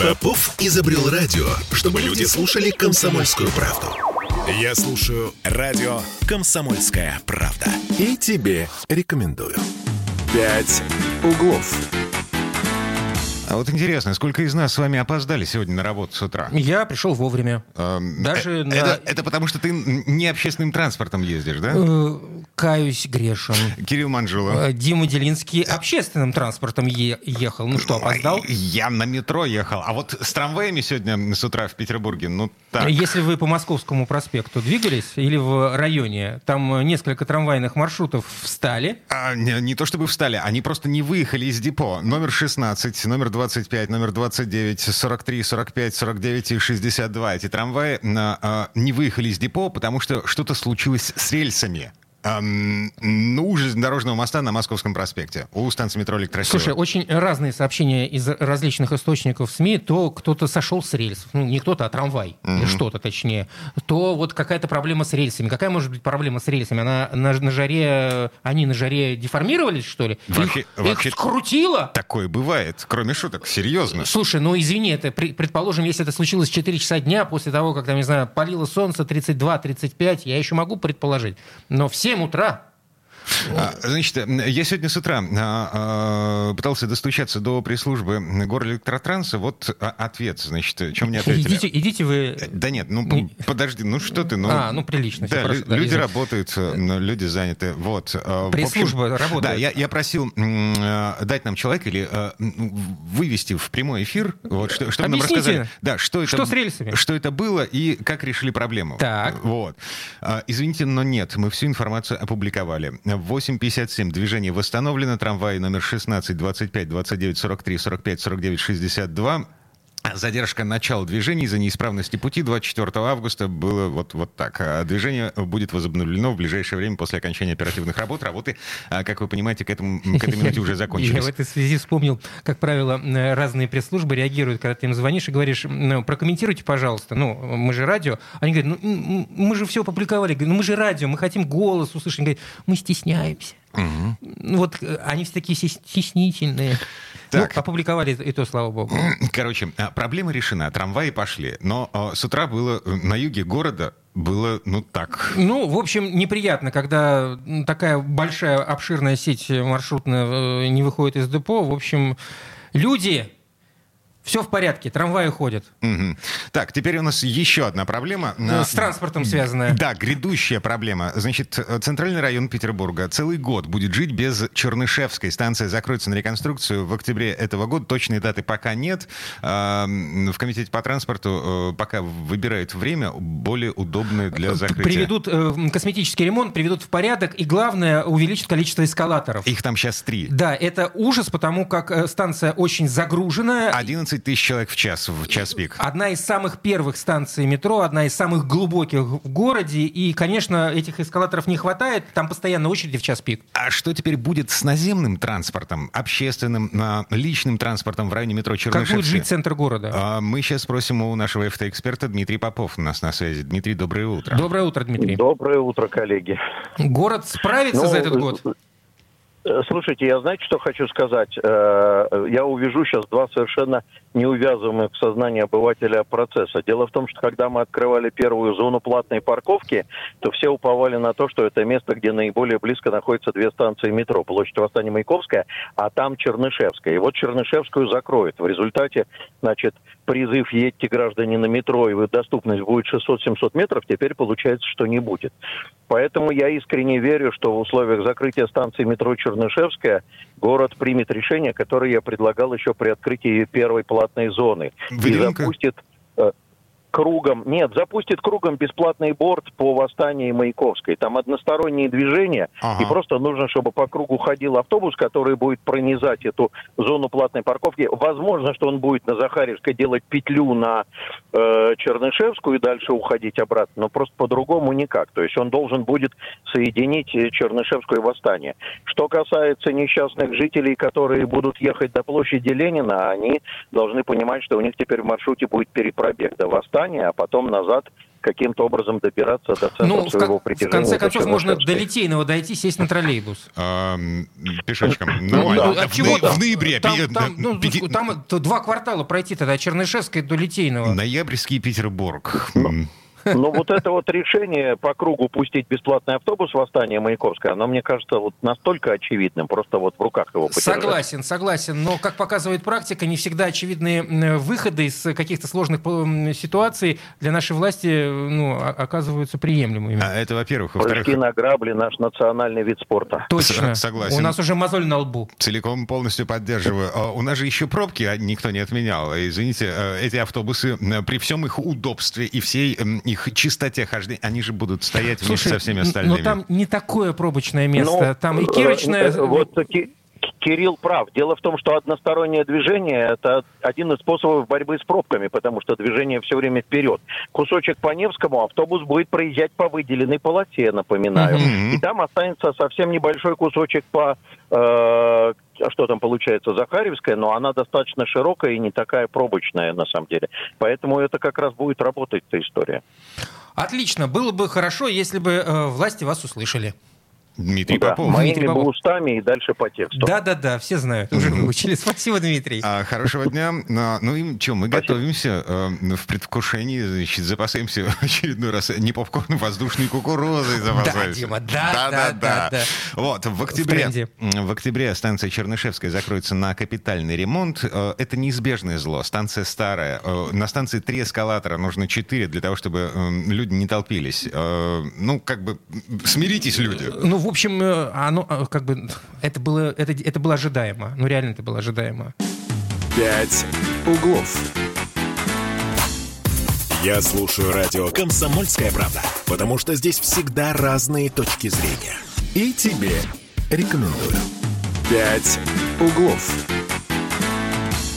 Попов изобрел радио, чтобы люди слушали комсомольскую правду. Я слушаю радио «Комсомольская правда». И тебе рекомендую. «Пять углов». А вот интересно, сколько из нас с вами опоздали сегодня на работу с утра? Я пришел вовремя. Эм, Даже э, на- это, это потому, что ты не общественным транспортом ездишь, да? Э, Каюсь грешем. Кирилл Манжула. Э, Дима Делинский общественным транспортом е- ехал. Ну что, опоздал? Я на метро ехал. А вот с трамваями сегодня с утра в Петербурге, ну так. Если вы по Московскому проспекту двигались или в районе, там э, несколько трамвайных маршрутов встали. А, не, не то чтобы встали, они просто не выехали из депо. Номер 16, номер 25, номер 29, 43, 45, 49 и 62. Эти трамваи а, а, не выехали из депо, потому что что-то случилось с рельсами. Ам, ну, железнодорожного моста на Московском проспекте, у станции метро Электросила. Слушай, очень разные сообщения из различных источников СМИ. То кто-то сошел с рельсов, ну не кто-то, а трамвай, или что-то точнее. То вот какая-то проблема с рельсами. Какая может быть проблема с рельсами? Она на, на жаре, они на жаре деформировались, что ли? Вообще- их, вообще- их скрутило? Такое бывает, кроме шуток, серьезно. Слушай, ну извини, это предположим, если это случилось в 4 часа дня после того, как там, не знаю, палило солнце 32-35, я еще могу предположить. Но в 7 утра Значит, я сегодня с утра а, а, пытался достучаться до пресс-службы Горэлектротранса. Вот а, ответ, значит, чем мне ответили. идите, идите вы... Да нет, ну Не- подожди, ну что ты, ну... А, ну, прилично, Да, хорошо, лю- да, люди извини. работают, э, но люди заняты, вот. э, Пресс-служба работает. Да, я, я просил э, дать нам человека или э, м, вывести в прямой эфир, вот, что, чтобы нам Объясните, рассказали, да, что, это, что с рельсами? что это было и как решили проблему. Так. Вот. А, Извините, но нет, мы всю информацию опубликовали. В 8.57 движение восстановлено, трамваи номер 16, 25, 29, 43, 45, 49, 62. Задержка начала движения из-за неисправности пути 24 августа было вот, вот так. А Движение будет возобновлено в ближайшее время после окончания оперативных работ. Работы, а, как вы понимаете, к, этому, к этой минуте уже Я закончились. в этой связи вспомнил, как правило, разные пресс-службы реагируют, когда ты им звонишь и говоришь, ну, прокомментируйте, пожалуйста, ну, мы же радио. Они говорят, ну, мы же все опубликовали. Ну, мы же радио, мы хотим голос услышать. Они говорят, мы стесняемся. Ну, Вот э, они все такие стес- стеснительные. Так. Ну, опубликовали и то, слава богу. Короче, а, проблема решена, трамваи пошли. Но а, с утра было э, на юге города было, ну так, Ну, в общем, неприятно, когда такая большая, обширная сеть маршрутная э, не выходит из депо. В общем, люди, все в порядке, трамваи ходят. Мгм. Так, теперь у нас еще одна проблема. Э, С транспортом связанная. Да, грядущая проблема. Значит, э, центральный район Петербурга целый год будет жить без Чернышевской. Станция закроется на реконструкцию в октябре этого года. Точной даты пока нет. А, В комитете по транспорту э, пока выбирают время более удобное для закрытия. Приведут косметический ремонт, приведут в порядок, и главное, увеличат количество эскалаторов. Их там сейчас три. Да, это ужас, потому как станция очень загруженная. 11 тысяч человек в час, в час пик. Одна из самых первых станций метро, одна из самых глубоких в городе. И, конечно, этих эскалаторов не хватает. Там постоянно очереди в час пик. А что теперь будет с наземным транспортом, общественным, личным транспортом в районе метро Как Чернышевская? будет жить центр города? А, Мы сейчас спросим у нашего ФТ-эксперта Дмитрий Попов у нас на связи. Дмитрий, доброе утро. Доброе утро, Дмитрий. Доброе утро, коллеги. Город справится Ну, за этот год? Э, Слушайте, я знаете, что хочу сказать? Э, Я увижу сейчас два совершенно неувязанных в сознании обывателя процесса. Дело в том, что когда мы открывали первую зону платной парковки, то все уповали на то, что это место, где наиболее близко находятся две станции метро. Площадь Восстания Маяковская, а там Чернышевская. И вот Чернышевскую закроют. В результате, значит, призыв «Едьте, граждане, на метро», и доступность будет 600-700 метров, теперь получается, что не будет. Поэтому я искренне верю, что в условиях закрытия станции метро Чернышевская город примет решение, которое я предлагал еще при открытии первой платной зоны. И Выделенка? запустит э, кругом, нет, запустит кругом бесплатный борт по восстанию Маяковской. Там односторонние движения, Ага. и просто нужно, чтобы по кругу ходил автобус, который будет пронизать эту зону платной парковки. Возможно, что он будет на Захаревской делать петлю на э, Чернышевскую и дальше уходить обратно, но просто по-другому никак. То есть он должен будет соединить э, Чернышевскую и Восстание. Что касается несчастных жителей, которые будут ехать до площади Ленина, они должны понимать, что у них теперь в маршруте будет перепробег до Восстания, а потом назад каким-то образом добираться до центра ну, своего в, притяжения. В конце концов, можно до Литейного дойти, сесть на троллейбус. А, пешочком. Ну, ну, от чего в, ноябре. Там, там, ну, там два квартала пройти тогда, Чернышевской до Литейного. Ноябрьский Петербург. Но вот это вот решение по кругу пустить бесплатный автобус восстания Маяковского, оно, мне кажется, вот настолько очевидным, просто вот в руках его подержать. Согласен, согласен. Но, как показывает практика, не всегда очевидные выходы из каких-то сложных ситуаций для нашей власти ну, оказываются приемлемыми. А это, во-первых. Прыжки на грабли – наш национальный вид спорта. Точно. Согласен. У нас уже мозоль на лбу. Целиком полностью поддерживаю. А у нас же еще пробки а никто не отменял. Извините, э, эти автобусы при всем их удобстве и всей их чистоте хождения, они же будут стоять вместе со всеми остальными. Но там не такое пробочное место, ну, там и кирочное... Э, вот Кирилл прав. Дело в том, что одностороннее движение – это один из способов борьбы с пробками, потому что движение все время вперед. Кусочек по Невскому автобус будет проезжать по выделенной полосе, напоминаю. Mm-hmm. И там останется совсем небольшой кусочек по э, что там получается, Захаревская, но она достаточно широкая и не такая пробочная на самом деле. Поэтому это как раз будет работать, эта история. Отлично. Было бы хорошо, если бы э, власти вас услышали. Дмитрий да, Попов. Моими Дмитрий Попов. устами и дальше по тексту. Да-да-да, все знают, уже выучили. Спасибо, Дмитрий. А, хорошего дня. Ну и что, мы Спасибо. готовимся э, в предвкушении, значит, запасаемся очередной раз не попкорн, воздушной кукурузой запасаемся. Да, Дима, да, да, да, да. Вот, в октябре, в, в октябре станция Чернышевская закроется на капитальный ремонт. Э, это неизбежное зло. Станция старая. Э, на станции три эскалатора, нужно четыре для того, чтобы люди не толпились. Ну, как бы, смиритесь, люди. Ну, в общем, э, оно э, как бы это было, это, это было ожидаемо. Ну, реально это было ожидаемо. Пять углов. Я слушаю радио «Комсомольская правда», потому что здесь всегда разные точки зрения. И тебе рекомендую. «Пять углов».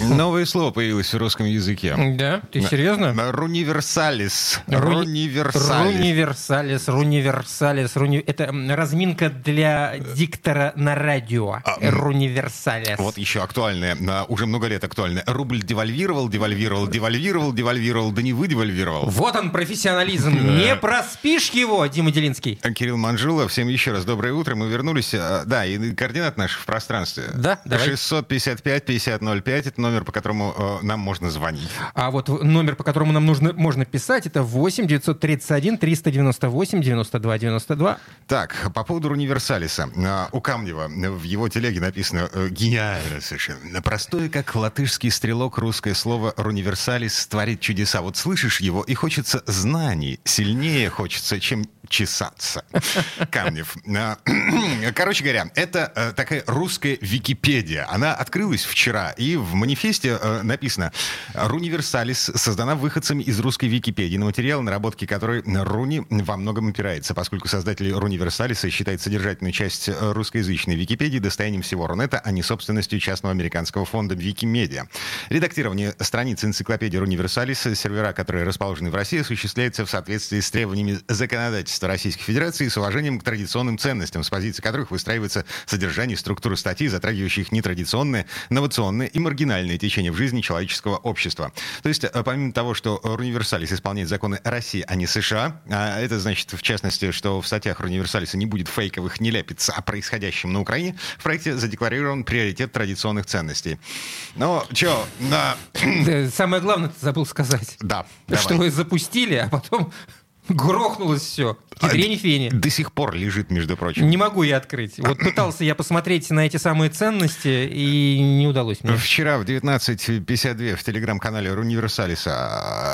Новое слово появилось в русском языке. Да? Ты серьезно? Руниверсалис. Руниверсалис. Руниверсалис. Руниверсалис. Руни... Это разминка для диктора на радио. А, Руниверсалис. Вот еще актуальное. Уже много лет актуальное. Рубль девальвировал, девальвировал, девальвировал, девальвировал, да не вы девальвировал. Вот он, профессионализм. Не проспишь его, Дима Делинский. Кирилл Манжулов. Всем еще раз доброе утро. Мы вернулись. А, да, и координат наш в пространстве. Да, давай. 655 5005. Это номер, по которому э, нам можно звонить. А вот номер, по которому нам нужно, можно писать, это 8 931 398 92 92. Так, по поводу универсалиса. Э, у Камнева в его телеге написано э, гениально совершенно. Простое, как латышский стрелок, русское слово «руниверсалис» творит чудеса. Вот слышишь его, и хочется знаний. Сильнее хочется, чем чесаться. Камнев. Э, короче говоря, это такая русская Википедия. Она открылась вчера, и в манифесте э, написано «Руниверсалис создана выходцами из русской Википедии, на материал, наработки которой Руни во многом опирается, поскольку создатели Руниверсалиса считают содержательную часть русскоязычной Википедии достоянием всего Рунета, а не собственностью частного американского фонда Викимедиа. Редактирование страниц энциклопедии Руниверсалиса, сервера, которые расположены в России, осуществляется в соответствии с требованиями законодательства Российской Федерации с уважением к традиционным ценностям, с позиции которых выстраивается содержание и структура статей, затрагивающих нетрадиционные, инновационные и маргинальные течения в жизни человеческого общества. То есть, э, помимо того, что Универсалис исполняет законы России, а не США, а это значит, в частности, что в статьях Универсалиса не будет фейковых нелепиц о происходящем на Украине, в проекте задекларирован приоритет традиционных ценностей. Ну, что, на... Самое главное, ты забыл сказать. Да, Что вы запустили, а потом Грохнулось все. Кедрень фени. До сих пор лежит, между прочим. Не могу я открыть. Вот пытался я посмотреть на эти самые ценности, и не удалось мне. Вчера в 19.52 в телеграм-канале Руниверсалиса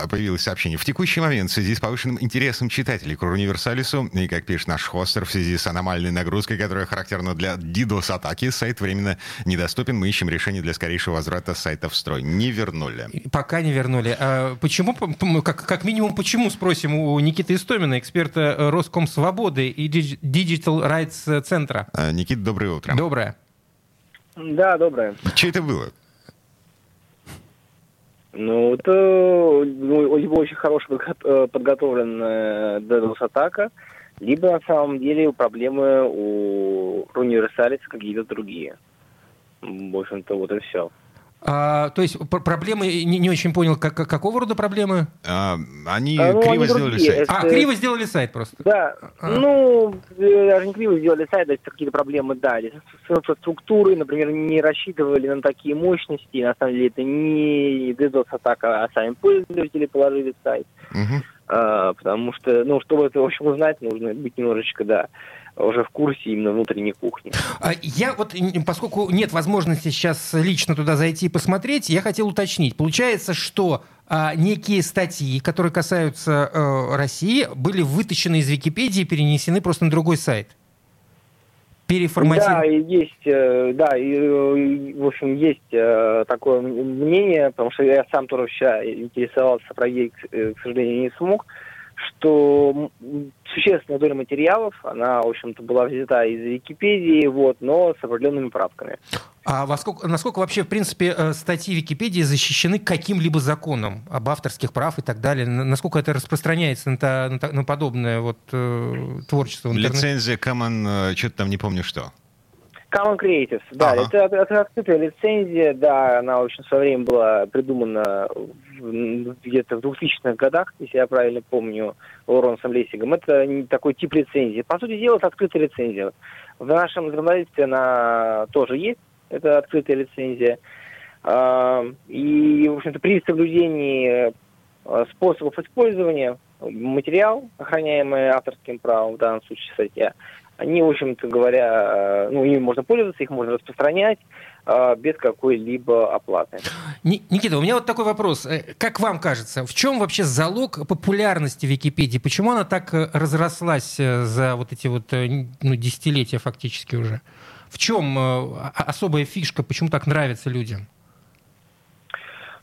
а, появилось сообщение. В текущий момент в связи с повышенным интересом читателей к Руниверсалису, и, как пишет наш хостер, в связи с аномальной нагрузкой, которая характерна для DDoS-атаки, сайт временно недоступен. Мы ищем решение для скорейшего возврата сайта в строй. Не вернули. Пока не вернули. А почему, как, как минимум, почему, спросим у Никиты Никита Истомина, эксперта э, Роскомсвободы и Digital Rights центра. А, Никита, доброе утро. Доброе. Да, доброе. Что это было? Ну, это ну, либо очень хорошо э, подготовленная DDoS-атака, либо на самом деле проблемы у универсалиса какие-то другие. В общем-то, вот и все. А, то есть проблемы, не, не очень понял, как, какого рода проблемы? А, они а, ну, криво они сделали другие. сайт. А, Это... криво сделали сайт просто? Да, а. ну, даже не криво сделали сайт, это какие-то проблемы, да. С инфраструктурой, например, не рассчитывали на такие мощности, на самом деле это не DDoS-атака, а сами пользователи положили сайт. Угу. А, потому что, ну, чтобы это, в общем, узнать, нужно быть немножечко, да, уже в курсе именно внутренней кухни. А я вот, поскольку нет возможности сейчас лично туда зайти и посмотреть, я хотел уточнить. Получается, что а, некие статьи, которые касаются а, России, были вытащены из Википедии и перенесены просто на другой сайт? переформатировать? Да, есть, э, да, и, э, в общем, есть э, такое мнение, потому что я сам тоже вчера интересовался про ей, к сожалению, не смог, что существенная доля материалов, она, в общем-то, была взята из Википедии, вот, но с определенными правками. А во сколько, насколько вообще, в принципе, э, статьи Википедии защищены каким-либо законом об авторских прав и так далее? Насколько это распространяется на, на, на подобное вот, э, творчество в интернете? Лицензия Common, э, что-то там не помню что. Common Creatives, да, ага. это, это открытая лицензия, да, она очень в свое время была придумана где-то в 2000-х годах, если я правильно помню, Лоренсом Лессигом. Это не такой тип лицензии. По сути дела, это открытая лицензия. В нашем законодательстве она тоже есть, это открытая лицензия. А, и, в общем-то, при соблюдении а, способов использования материал, охраняемый авторским правом, в данном случае статья, они, в общем-то говоря, э, ну, ими можно пользоваться, их можно распространять э, без какой-либо оплаты. Никита, у меня вот такой вопрос. Э, как вам кажется, в чем вообще залог популярности Википедии? Почему она так разрослась за вот эти вот ну, десятилетия фактически уже? В чем особая фишка? Почему так нравится людям?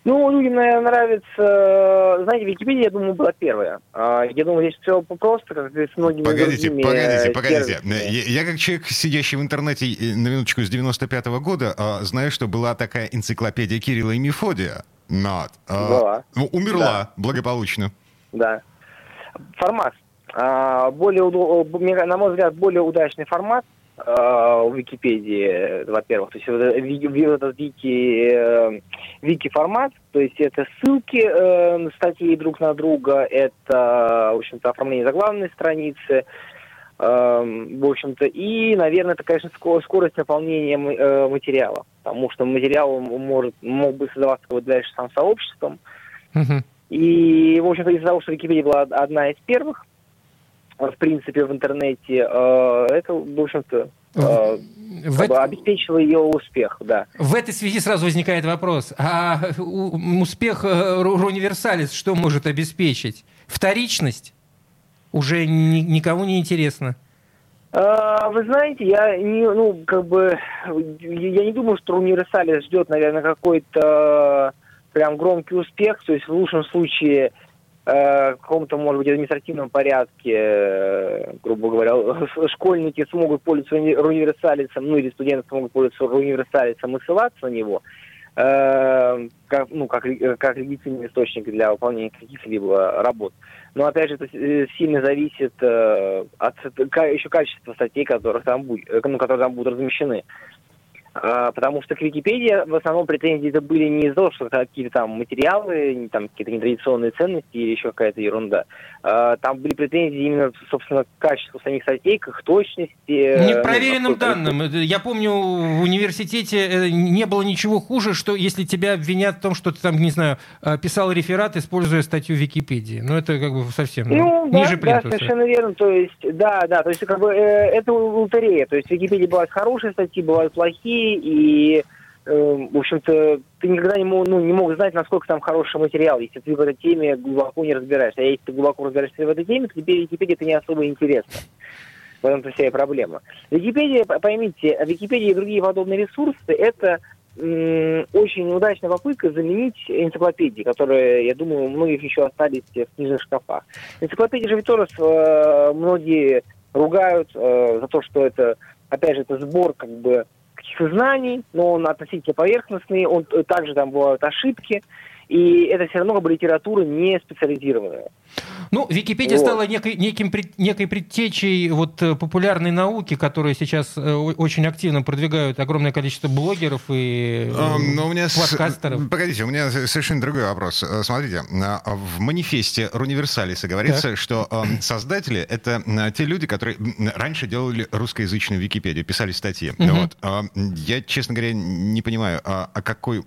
Ну, людям, наверное, нравится... Знаете, Википедия, я думаю, была первая. А, я думаю, здесь все просто, как с многими Погодите, другими погодите, погодите. Я, я как человек, сидящий в интернете, на минуточку, с 95-го года, а, знаю, что была такая энциклопедия Кирилла и Мефодия. Not. А, была. Ну, умерла да. благополучно. Да. Формат. Более, на мой взгляд, более удачный формат в Википедии, во-первых. То есть вот этот вики, э, вики-формат, то есть это ссылки э, статьи друг на друга, это, в общем-то, оформление заглавной страницы, э, в общем-то, и, наверное, это, конечно, скорость наполнения э, материала, потому что материал может, мог бы создаваться вот дальше сам сообществом. Uh-huh. И, в общем-то, из-за того, что Википедия была одна из первых, в принципе, в интернете, э, это, в общем-то, э, в это... обеспечило ее успех, да. В этой связи сразу возникает вопрос, а успех э, Руниверсалис что может обеспечить? Вторичность? Уже ни, никому не интересно. Вы знаете, я не, ну, как бы, я не думаю, что Универсалис ждет, наверное, какой-то прям громкий успех. То есть в лучшем случае Э, в каком-то, может быть, административном порядке, э, грубо говоря, школьники смогут пользоваться универсалицем, ну или студенты смогут пользоваться универсалицем и ссылаться на него, э, как, ну, как, как легитимный источник для выполнения каких-либо работ. Но опять же, это сильно зависит от еще качества статей, которые там, будут, ну, которые там будут размещены. А, потому что к Википедии в основном претензии это были не из-за того, что какие-то там материалы, там какие-то нетрадиционные ценности или еще какая-то ерунда. А, там были претензии именно, собственно, к качеству самих статей, к их точности. Непроверенным ну, данным. Я помню, в университете э, не было ничего хуже, что если тебя обвинят в том, что ты там, не знаю, э, писал реферат, используя статью Википедии. Ну, это как бы совсем ну, да, ниже. Да, совершенно верно. То есть, да, да, то есть как бы э, это лотерея. То есть в Википедии бывают хорошие статьи, бывают плохие, и э, в общем-то, ты никогда не мог, ну, не мог знать, насколько там хороший материал, если ты в этой теме глубоко не разбираешься. А если ты глубоко разбираешься в этой теме, то тебе Википедия это не особо интересно. В этом-то вся и проблема. Википедия, поймите, Википедия и другие подобные ресурсы – это очень удачная попытка заменить энциклопедии, которые, я думаю, у многих еще остались в книжных шкафах. Энциклопедии же ведь тоже э, многие ругают э, за то, что это, опять же, это сбор как бы каких-то знаний, но он относительно поверхностный, он также там бывают ошибки, и это все равно как бы литература не специализированная. Ну, Википедия вот. стала некой, неким, некой предтечей вот э, популярной науки, которую сейчас э, очень активно продвигают огромное количество блогеров и а, Но у меня подкастеров. С... Погодите, у меня совершенно другой вопрос. Смотрите, в манифесте Руниверсалиса говорится, так. что создатели — это те люди, которые раньше делали русскоязычную Википедию, писали статьи. Угу. Вот. Я, честно говоря, не понимаю, о, какой,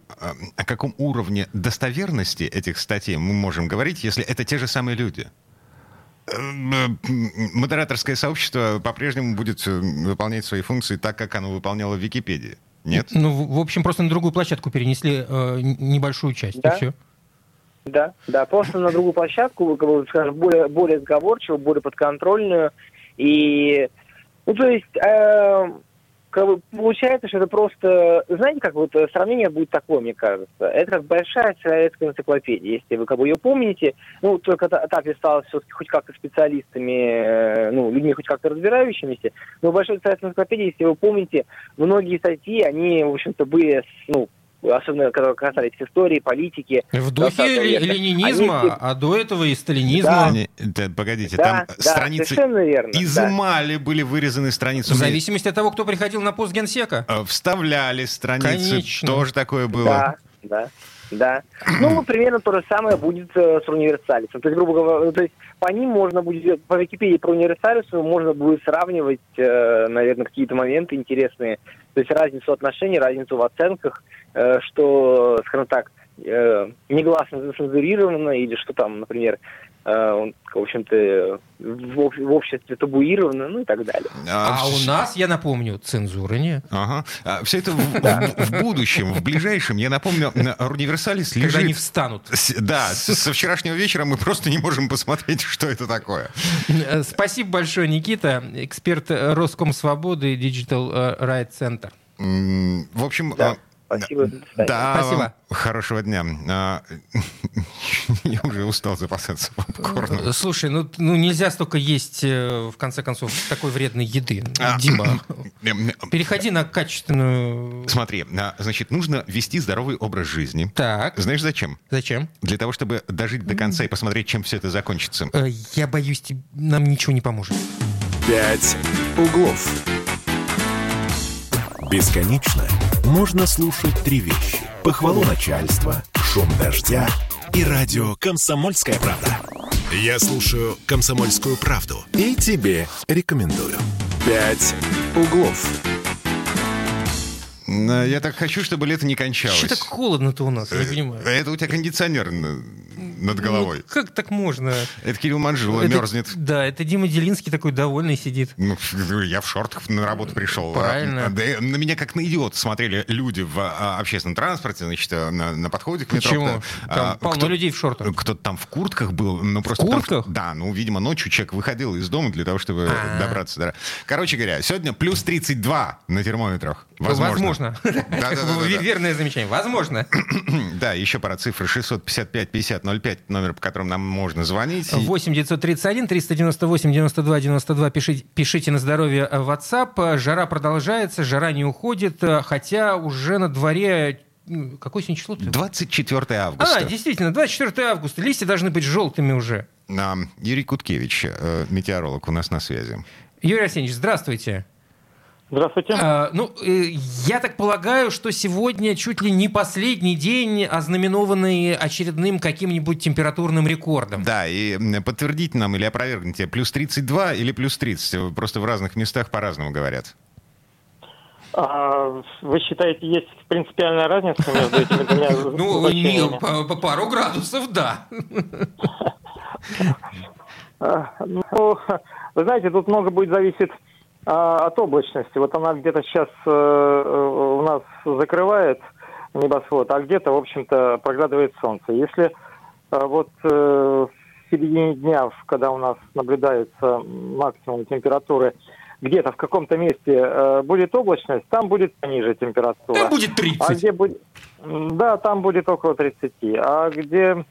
о каком уровне достоверности этих статей мы можем говорить, если это те же самые люди? Э, модераторское сообщество по-прежнему будет э, выполнять свои функции так, как оно выполняло в Википедии. Нет? Ну, в общем, просто на другую площадку перенесли э, небольшую часть, да? и все. Да, да, просто на другую площадку, как бы, скажем, более, более сговорчивую, более подконтрольную. И, ну, то есть, э, как бы получается, что это просто, знаете, как вот э, сравнение будет такое, мне кажется. Это как большая советская энциклопедия, если вы как бы ее помните. Ну, только так листалось все-таки хоть как-то специалистами, э, ну, людьми хоть как-то разбирающимися. Но большая советская энциклопедия, если вы помните, многие статьи, они, в общем-то, были, ну, особенно когда касались истории, политики. В духе ленинизма, Они... а до этого и сталинизма. Да. Да, погодите, да, там да, страницы верно, изымали, да. были вырезаны страницы. В зависимости от того, кто приходил на пост генсека. Э, вставляли страницы, Конечно. тоже такое было. Да, да. Да. Ну, примерно то же самое будет э, с универсалисом. То есть, грубо говоря, то есть по ним можно будет, по Википедии про универсалису можно будет сравнивать, э, наверное, какие-то моменты интересные. То есть разницу отношений, разницу в оценках, Э, что, скажем так, э, негласно зацензурировано, или что там, например, э, в общем-то, в, обществе табуировано, ну и так далее. А, а у нас, я напомню, цензуры нет. Ага. А все это в, в, в будущем, в ближайшем. Я напомню, Универсалис лежит... Когда они встанут. Да, со вчерашнего вечера мы просто не можем посмотреть, что это такое. Спасибо большое, Никита, эксперт Роскомсвободы Digital Right Center. В общем, да. Спасибо. Да, Спасибо. Хорошего дня. А, я уже устал запасаться попкорном. Слушай, ну, ну нельзя столько есть, э, в конце концов, такой вредной еды. А, Дима, переходи на качественную... Смотри, а, значит, нужно вести здоровый образ жизни. Так. Знаешь, зачем? Зачем? Для того, чтобы дожить до конца и посмотреть, чем все это закончится. Э, я боюсь, нам ничего не поможет. Пять углов. Бесконечно можно слушать три вещи. Похвалу начальства, шум дождя и радио «Комсомольская правда». Я слушаю «Комсомольскую правду» и тебе рекомендую. «Пять углов». Я так хочу, чтобы лето не кончалось. Что так холодно-то у нас, я не понимаю. Это у тебя кондиционер над головой. Ну, как так можно? Это Кирилл Манжула это, мерзнет. Да, это Дима Делинский такой довольный сидит. Ну, я в шортах на работу пришел. Правильно. Да, на меня как на идиота смотрели люди в а, общественном транспорте, значит, э, на, на подходе к метро. Почему? Там а, полно кто, людей в шортах. Кто-то там в куртках был. Ну, просто в куртках? Там, да, ну, видимо, ночью человек выходил из дома для того, чтобы А-а-а. добраться. Да. Короче говоря, сегодня плюс 32 на термометрах. Возможно. Возможно. Верное замечание. Возможно. Да, еще пара цифр. 655 50 05, номер, по которому нам можно звонить. 8 931 398 92 92. Пишите, пишите на здоровье WhatsApp. Жара продолжается, жара не уходит, хотя уже на дворе Какое сегодня число? 24 августа. А, действительно, 24 августа. Листья должны быть желтыми уже. Юрий Куткевич, э, метеоролог, у нас на связи. Юрий Арсеньевич, здравствуйте. Здравствуйте. А, ну, э, я так полагаю, что сегодня чуть ли не последний день, ознаменованный очередным каким-нибудь температурным рекордом. Да, и подтвердите нам или опровергните, плюс 32 или плюс 30? Просто в разных местах по-разному говорят. А, вы считаете, есть принципиальная разница между этими двумя Ну, не, по, пару градусов, да. А, ну, вы знаете, тут много будет зависеть а, от облачности. Вот она где-то сейчас э, у нас закрывает небосвод, а где-то, в общем-то, проглядывает солнце. Если э, вот э, в середине дня, когда у нас наблюдается максимум температуры, где-то в каком-то месте будет облачность, там будет пониже температура. Там будет 30. А где будет... Да, там будет около 30. А где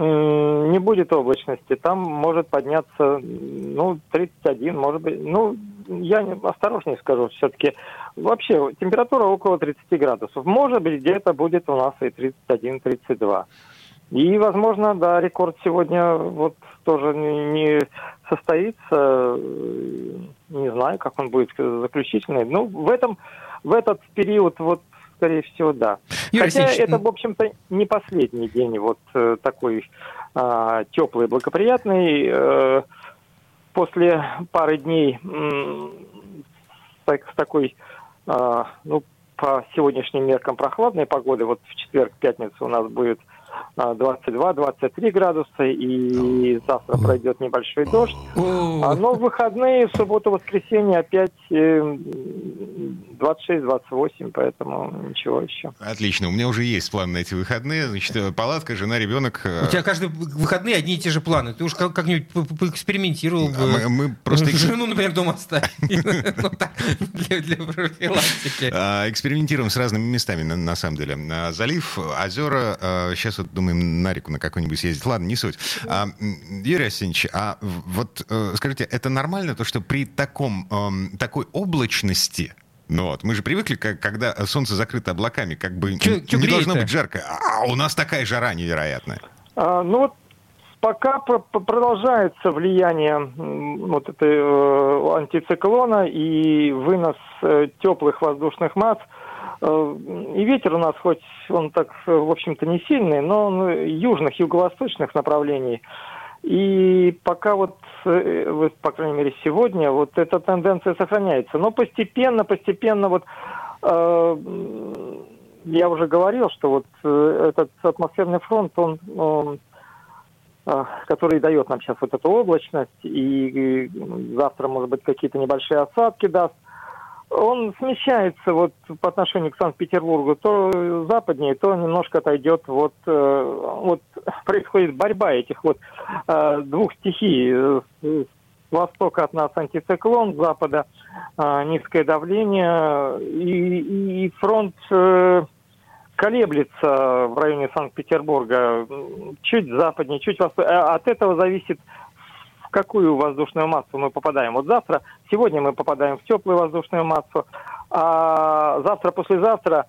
не будет облачности, там может подняться, ну, 31, может быть, ну, я осторожнее скажу, все-таки вообще температура около 30 градусов. Может быть, где-то будет у нас и 31-32. И, возможно, да, рекорд сегодня вот тоже не состоится. Не знаю, как он будет заключительный. Ну, в этом в этот период вот скорее всего, да. Юрий Хотя Алексеевич... это, в общем-то, не последний день вот э, такой э, теплый, благоприятный. Э, после пары дней э, так, с такой, э, ну, по сегодняшним меркам прохладной погоды, вот в четверг, пятницу у нас будет 22-23 градуса, и завтра пройдет небольшой дождь. А, но в выходные, в субботу, воскресенье опять 26-28, э, поэтому ничего еще. Отлично, у меня уже есть план на эти выходные. Значит, э, палатка, жена, ребенок. Э, у тебя каждые выходные одни и те же планы. Ты уж как-нибудь поэкспериментировал бы. Мы, мы просто... Жену, например, дома оставить. Ну, для профилактики. А, экспериментируем с разными местами, на самом деле. А, залив, озера. Сейчас вот думаем на реку на какой-нибудь съездить. Ладно, не суть. А, Юрий Осинович, а вот э, скажите, это нормально, то, что при таком, э, такой облачности ну вот, мы же привыкли, как, когда солнце закрыто облаками, как бы чё, не, чё не должно быть жарко. А у нас такая жара невероятная. А, ну вот пока продолжается влияние вот этой э, антициклона и вынос э, теплых воздушных масс – и ветер у нас хоть он так, в общем-то, не сильный, но он южных, юго-восточных направлений. И пока вот, э, вот, по крайней мере, сегодня вот эта тенденция сохраняется. Но постепенно, постепенно вот э, я уже говорил, что вот э, этот атмосферный фронт, он, он э, который дает нам сейчас вот эту облачность, и завтра, может быть, какие-то небольшие осадки даст – он смещается вот по отношению к Санкт-Петербургу, то западнее, то немножко отойдет. Вот, э, вот происходит борьба этих вот э, двух стихий. С востока от нас антициклон, с запада э, низкое давление, и, и фронт колеблется в районе Санкт-Петербурга, чуть западнее, чуть восточнее. От этого зависит какую воздушную массу мы попадаем. Вот завтра, сегодня мы попадаем в теплую воздушную массу, а завтра, послезавтра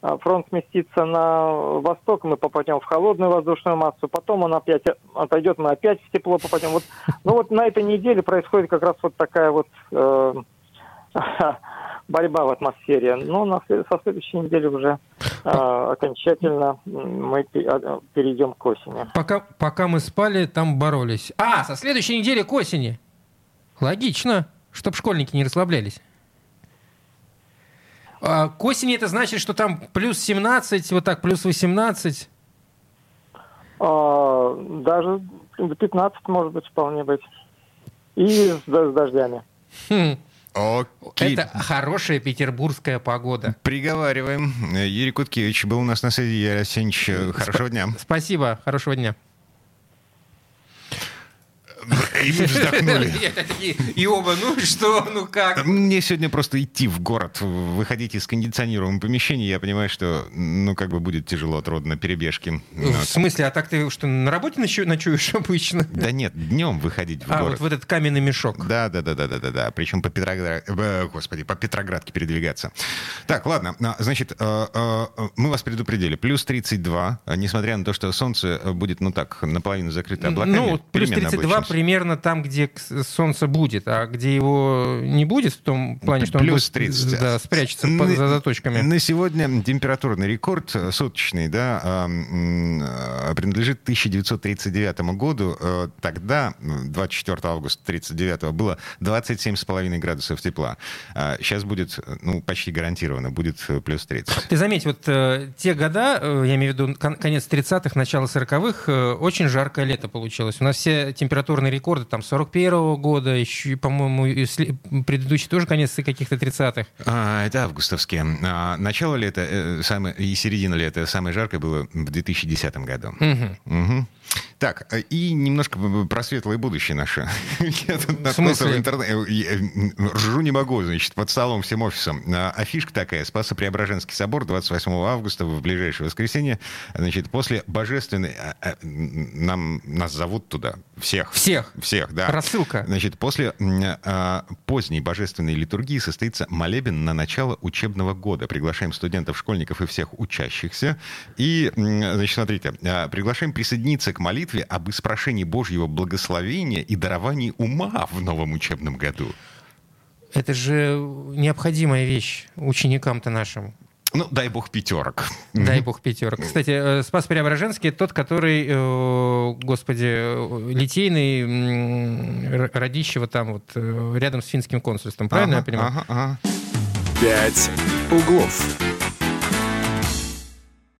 а, фронт сместится на восток, мы попадем в холодную воздушную массу, потом он опять отойдет, мы опять в тепло попадем. Вот, ну вот на этой неделе происходит как раз вот такая вот э, борьба в атмосфере. Но на, со следующей недели уже э, окончательно мы а, перейдем к осени. Пока, пока мы спали, там боролись. А, со следующей недели к осени. Логично, чтобы школьники не расслаблялись. А, к осени это значит, что там плюс 17, вот так, плюс 18? А, даже до 15 может быть вполне быть. И с, с дождями. Хм. Окей. Это хорошая петербургская погода. Приговариваем. Юрий Куткевич был у нас на связи. Юрий Арсеньевич, хорошего дня. Спасибо, хорошего дня. И мы вздохнули. И оба, ну что, ну как? Мне сегодня просто идти в город, выходить из кондиционируемого помещения, я понимаю, что, ну, как бы будет тяжело от рода на перебежке. В смысле, а так ты что, на работе ночуешь обычно? Да нет, днем выходить в город. А, вот в этот каменный мешок. Да, да, да, да, да, да, да. Причем по Петроградке, э, господи, по Петроградке передвигаться. Так, ладно, а, значит, э, э, мы вас предупредили. Плюс 32, несмотря на то, что солнце будет, ну так, наполовину закрыто облаками. Ну, плюс 32 примерно там, где солнце будет, а где его не будет, в том плане, что Плюс он 30. Да, спрячется на, за заточками. На сегодня температурный рекорд суточный, да, принадлежит 1939 году. Э, тогда, 24 августа 1939 было 27,5 градусов тепла. Сейчас а будет, ну, почти гарантированно, будет плюс 30. Ты заметь, вот э, те года, э, я имею в виду конец 30-х, начало 40-х, очень жаркое лето получилось. У нас все температурные рекорды года, там, 41 -го года, еще, по-моему, предыдущий тоже конец каких-то 30-х. А, это августовские. А, начало лета э, самое, и середина лета самое жаркое было в 2010 году. Угу. Угу. Так, э, и немножко про светлое будущее наше. Я тут наткнулся в интернете. Э, ржу не могу, значит, под столом всем офисом. А, афишка такая. Спасо-Преображенский собор 28 августа в ближайшее воскресенье. Значит, после божественной... А, нам, нас зовут туда. Всех. Всех? Всех, да. Рассылка. Значит, после а, поздней божественной литургии состоится молебен на начало учебного года. Приглашаем студентов, школьников и всех учащихся. И, значит, смотрите, приглашаем присоединиться к молитве об испрошении Божьего благословения и даровании ума в новом учебном году. Это же необходимая вещь ученикам-то нашим. Ну, дай бог пятерок. Дай бог пятерок. Кстати, э, Спас Преображенский тот, который, э, господи, э, литейный Радищева там вот рядом с финским консульством. Правильно ага, я понимаю? Ага, ага. Пять углов.